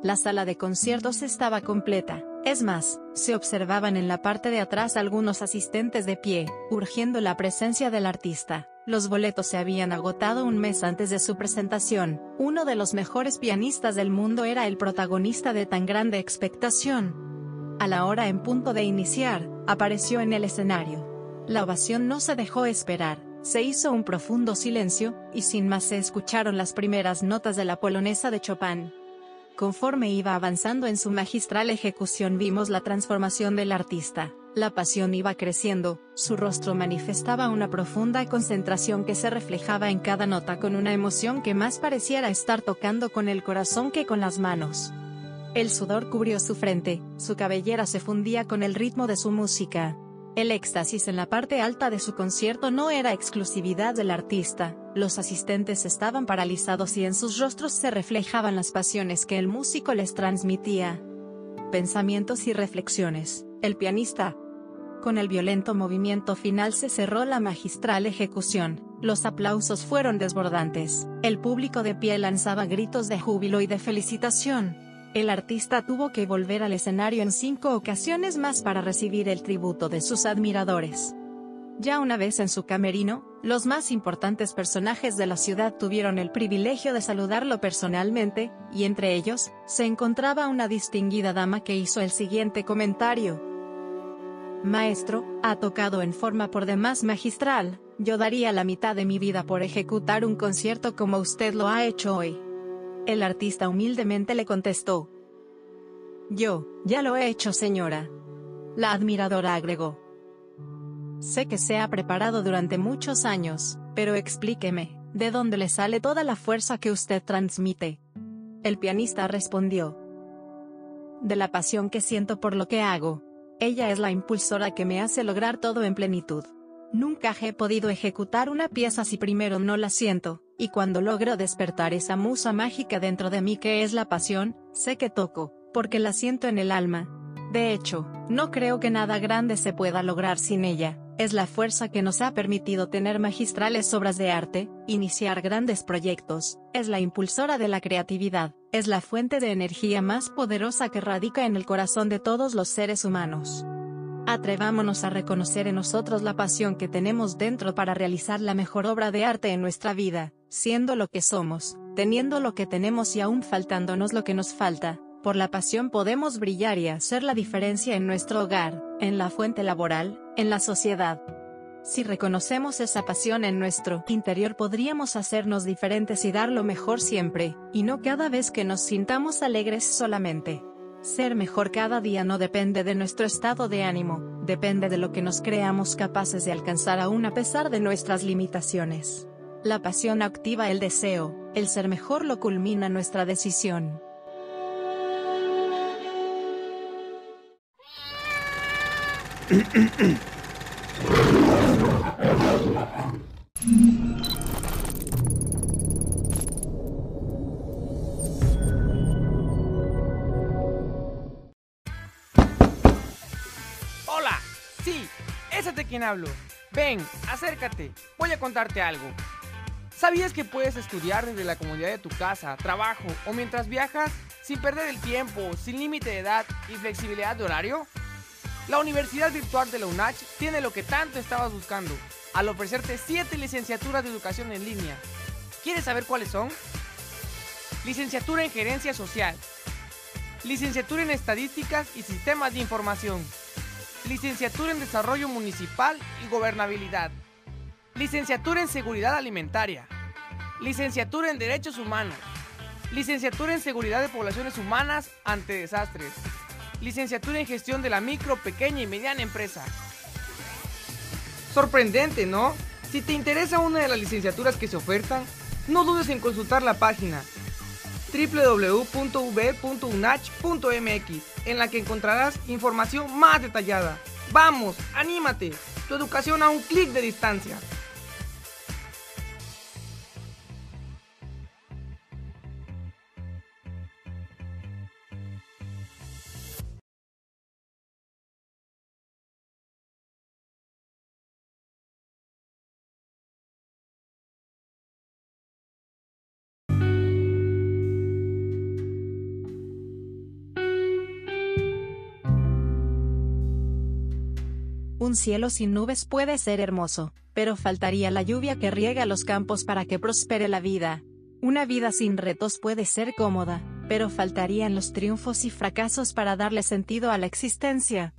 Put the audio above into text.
La sala de conciertos estaba completa. Es más, se observaban en la parte de atrás algunos asistentes de pie, urgiendo la presencia del artista. Los boletos se habían agotado un mes antes de su presentación. Uno de los mejores pianistas del mundo era el protagonista de tan grande expectación. A la hora en punto de iniciar, apareció en el escenario. La ovación no se dejó esperar. Se hizo un profundo silencio, y sin más se escucharon las primeras notas de la polonesa de Chopin. Conforme iba avanzando en su magistral ejecución vimos la transformación del artista. La pasión iba creciendo, su rostro manifestaba una profunda concentración que se reflejaba en cada nota con una emoción que más pareciera estar tocando con el corazón que con las manos. El sudor cubrió su frente, su cabellera se fundía con el ritmo de su música. El éxtasis en la parte alta de su concierto no era exclusividad del artista, los asistentes estaban paralizados y en sus rostros se reflejaban las pasiones que el músico les transmitía. Pensamientos y reflexiones. El pianista. Con el violento movimiento final se cerró la magistral ejecución, los aplausos fueron desbordantes, el público de pie lanzaba gritos de júbilo y de felicitación, el artista tuvo que volver al escenario en cinco ocasiones más para recibir el tributo de sus admiradores. Ya una vez en su camerino, los más importantes personajes de la ciudad tuvieron el privilegio de saludarlo personalmente, y entre ellos, se encontraba una distinguida dama que hizo el siguiente comentario. Maestro, ha tocado en forma por demás magistral, yo daría la mitad de mi vida por ejecutar un concierto como usted lo ha hecho hoy. El artista humildemente le contestó. Yo, ya lo he hecho señora. La admiradora agregó. Sé que se ha preparado durante muchos años, pero explíqueme, ¿de dónde le sale toda la fuerza que usted transmite? El pianista respondió. De la pasión que siento por lo que hago. Ella es la impulsora que me hace lograr todo en plenitud. Nunca he podido ejecutar una pieza si primero no la siento, y cuando logro despertar esa musa mágica dentro de mí que es la pasión, sé que toco, porque la siento en el alma. De hecho, no creo que nada grande se pueda lograr sin ella, es la fuerza que nos ha permitido tener magistrales obras de arte, iniciar grandes proyectos, es la impulsora de la creatividad, es la fuente de energía más poderosa que radica en el corazón de todos los seres humanos. Atrevámonos a reconocer en nosotros la pasión que tenemos dentro para realizar la mejor obra de arte en nuestra vida, siendo lo que somos, teniendo lo que tenemos y aún faltándonos lo que nos falta. Por la pasión podemos brillar y hacer la diferencia en nuestro hogar, en la fuente laboral, en la sociedad. Si reconocemos esa pasión en nuestro interior podríamos hacernos diferentes y dar lo mejor siempre, y no cada vez que nos sintamos alegres solamente. Ser mejor cada día no depende de nuestro estado de ánimo, depende de lo que nos creamos capaces de alcanzar aún a pesar de nuestras limitaciones. La pasión activa el deseo, el ser mejor lo culmina nuestra decisión. Quién hablo. Ven, acércate, voy a contarte algo. ¿Sabías que puedes estudiar desde la comodidad de tu casa, trabajo o mientras viajas sin perder el tiempo, sin límite de edad y flexibilidad de horario? La Universidad Virtual de la UNACH tiene lo que tanto estabas buscando, al ofrecerte 7 licenciaturas de educación en línea. ¿Quieres saber cuáles son? Licenciatura en Gerencia Social, Licenciatura en Estadísticas y Sistemas de Información, Licenciatura en Desarrollo Municipal y Gobernabilidad. Licenciatura en Seguridad Alimentaria. Licenciatura en Derechos Humanos. Licenciatura en Seguridad de Poblaciones Humanas ante Desastres. Licenciatura en Gestión de la Micro, Pequeña y Mediana Empresa. Sorprendente, ¿no? Si te interesa una de las licenciaturas que se ofertan, no dudes en consultar la página www.v.unach.mx, en la que encontrarás información más detallada. ¡Vamos! ¡Anímate! Tu educación a un clic de distancia. Un cielo sin nubes puede ser hermoso, pero faltaría la lluvia que riega los campos para que prospere la vida. Una vida sin retos puede ser cómoda, pero faltarían los triunfos y fracasos para darle sentido a la existencia.